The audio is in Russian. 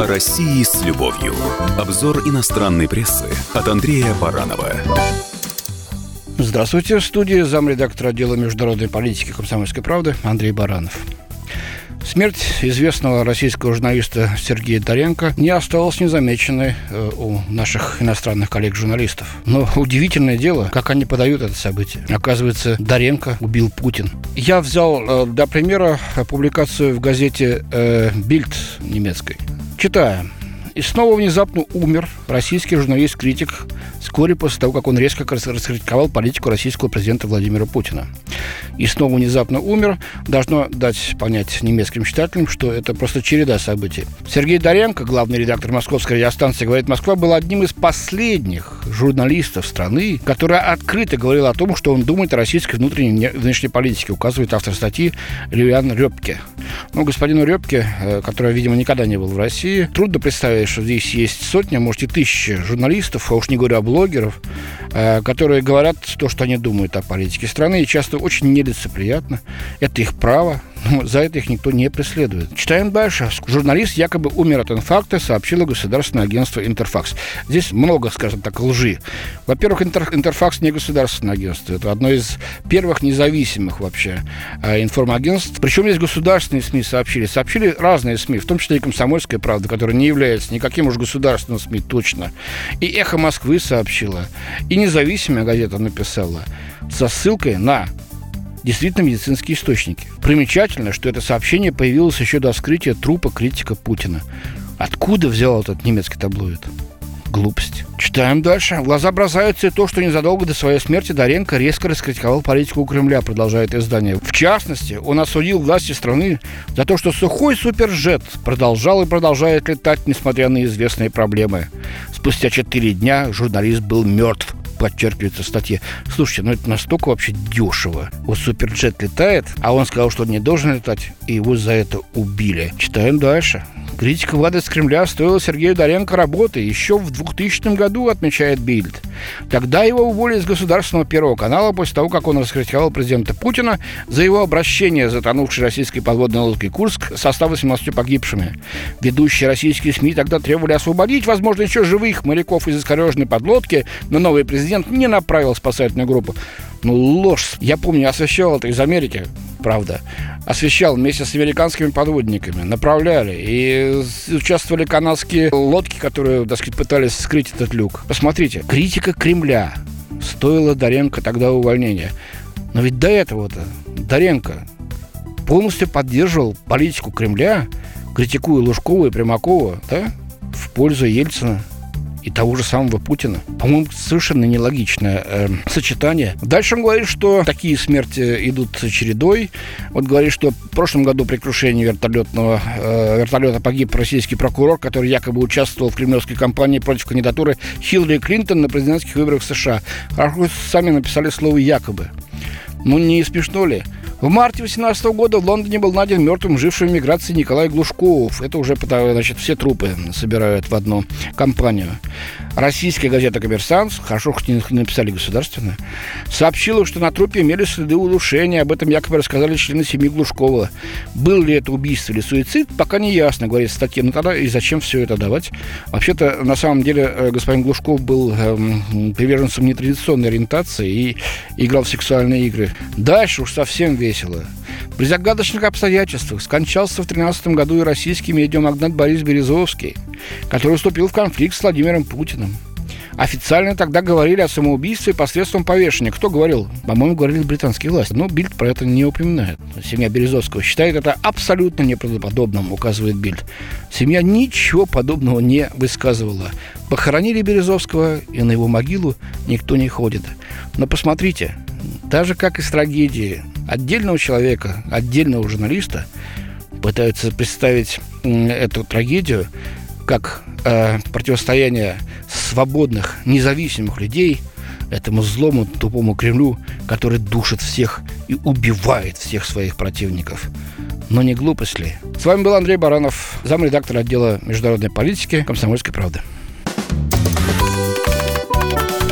О России с любовью. Обзор иностранной прессы от Андрея Баранова. Здравствуйте. В студии замредактора отдела международной политики «Комсомольской правды» Андрей Баранов. Смерть известного российского журналиста Сергея Доренко не осталась незамеченной э, у наших иностранных коллег-журналистов. Но удивительное дело, как они подают это событие. Оказывается, Доренко убил Путин. Я взял э, для примера публикацию в газете э, «Бильд» немецкой. Читаем. И снова внезапно умер российский журналист-критик вскоре после того, как он резко раскритиковал политику российского президента Владимира Путина. И снова внезапно умер, должно дать понять немецким читателям, что это просто череда событий. Сергей Доренко, главный редактор московской радиостанции «Говорит Москва», был одним из последних журналистов страны, который открыто говорил о том, что он думает о российской внутренней внешней политике, указывает автор статьи Левиан Репке. Ну, господину Репке, э, который, видимо, никогда не был в России, трудно представить, что здесь есть сотни, а может и тысячи журналистов, а уж не говоря о блогеров, которые говорят то, что они думают о политике страны, и часто очень нелицеприятно. Это их право, но за это их никто не преследует. Читаем дальше. Журналист якобы умер от инфаркта, сообщило государственное агентство «Интерфакс». Здесь много, скажем так, лжи. Во-первых, Интер, «Интерфакс» не государственное агентство. Это одно из первых независимых вообще э, информагентств. Причем здесь государственные СМИ сообщили. Сообщили разные СМИ, в том числе и «Комсомольская правда», которая не является никаким уж государственным СМИ точно. И «Эхо Москвы» сообщила. И независимая газета написала со ссылкой на действительно медицинские источники. Примечательно, что это сообщение появилось еще до вскрытия трупа критика Путина. Откуда взял этот немецкий таблоид? Глупость. Читаем дальше. В глаза бросается и то, что незадолго до своей смерти Доренко резко раскритиковал политику Кремля, продолжает издание. В частности, он осудил власти страны за то, что сухой супержет продолжал и продолжает летать, несмотря на известные проблемы. Спустя четыре дня журналист был мертв подчеркивается в статье. Слушайте, ну это настолько вообще дешево. Вот Суперджет летает, а он сказал, что он не должен летать, и его за это убили. Читаем дальше. Критика в адрес Кремля стоила Сергею Доренко работы еще в 2000 году, отмечает Бильд. Тогда его уволили из государственного первого канала после того, как он раскритиковал президента Путина за его обращение затонувшей российской подводной лодкой «Курск» со 118 погибшими. Ведущие российские СМИ тогда требовали освободить, возможно, еще живых моряков из искореженной подлодки, но новый президент не направил спасательную группу. Ну, ложь. Я помню, освещал это из Америки, правда. Освещал вместе с американскими подводниками. Направляли. И участвовали канадские лодки, которые, так сказать, пытались скрыть этот люк. Посмотрите. Критика Кремля стоила Доренко тогда увольнения. Но ведь до этого-то Доренко полностью поддерживал политику Кремля, критикуя Лужкова и Примакова, да, в пользу Ельцина и того же самого Путина. По-моему, совершенно нелогичное э, сочетание. Дальше он говорит, что такие смерти идут чередой. Вот говорит, что в прошлом году при крушении вертолетного, э, вертолета погиб российский прокурор, который якобы участвовал в кремлевской кампании против кандидатуры Хиллари Клинтон на президентских выборах США. Хорошо, сами написали слово «якобы». Ну, не смешно ли? В марте 2018 года в Лондоне был найден мертвым живший в миграции Николай Глушков. Это уже значит, все трупы собирают в одну компанию. Российская газета «Коммерсант», хорошо, хоть не написали государственная, сообщила, что на трупе имели следы удушения. Об этом якобы рассказали члены семьи Глушкова. Был ли это убийство или суицид, пока не ясно, говорит статья. Ну тогда и зачем все это давать? Вообще-то, на самом деле, э, господин Глушков был эм, приверженцем нетрадиционной ориентации и играл в сексуальные игры. Дальше уж совсем весело. При загадочных обстоятельствах скончался в 2013 году и российский медиамагнат Борис Березовский, который вступил в конфликт с Владимиром Путиным. Официально тогда говорили о самоубийстве посредством повешения. Кто говорил? По-моему, говорили британские власти. Но Бильд про это не упоминает. Семья Березовского считает это абсолютно неправдоподобным, указывает Бильд. Семья ничего подобного не высказывала. Похоронили Березовского, и на его могилу никто не ходит. Но посмотрите, даже как из трагедии отдельного человека, отдельного журналиста пытаются представить эту трагедию как э, противостояние свободных, независимых людей этому злому, тупому Кремлю, который душит всех и убивает всех своих противников. Но не глупость ли? С вами был Андрей Баранов, замредактор отдела международной политики «Комсомольской правды».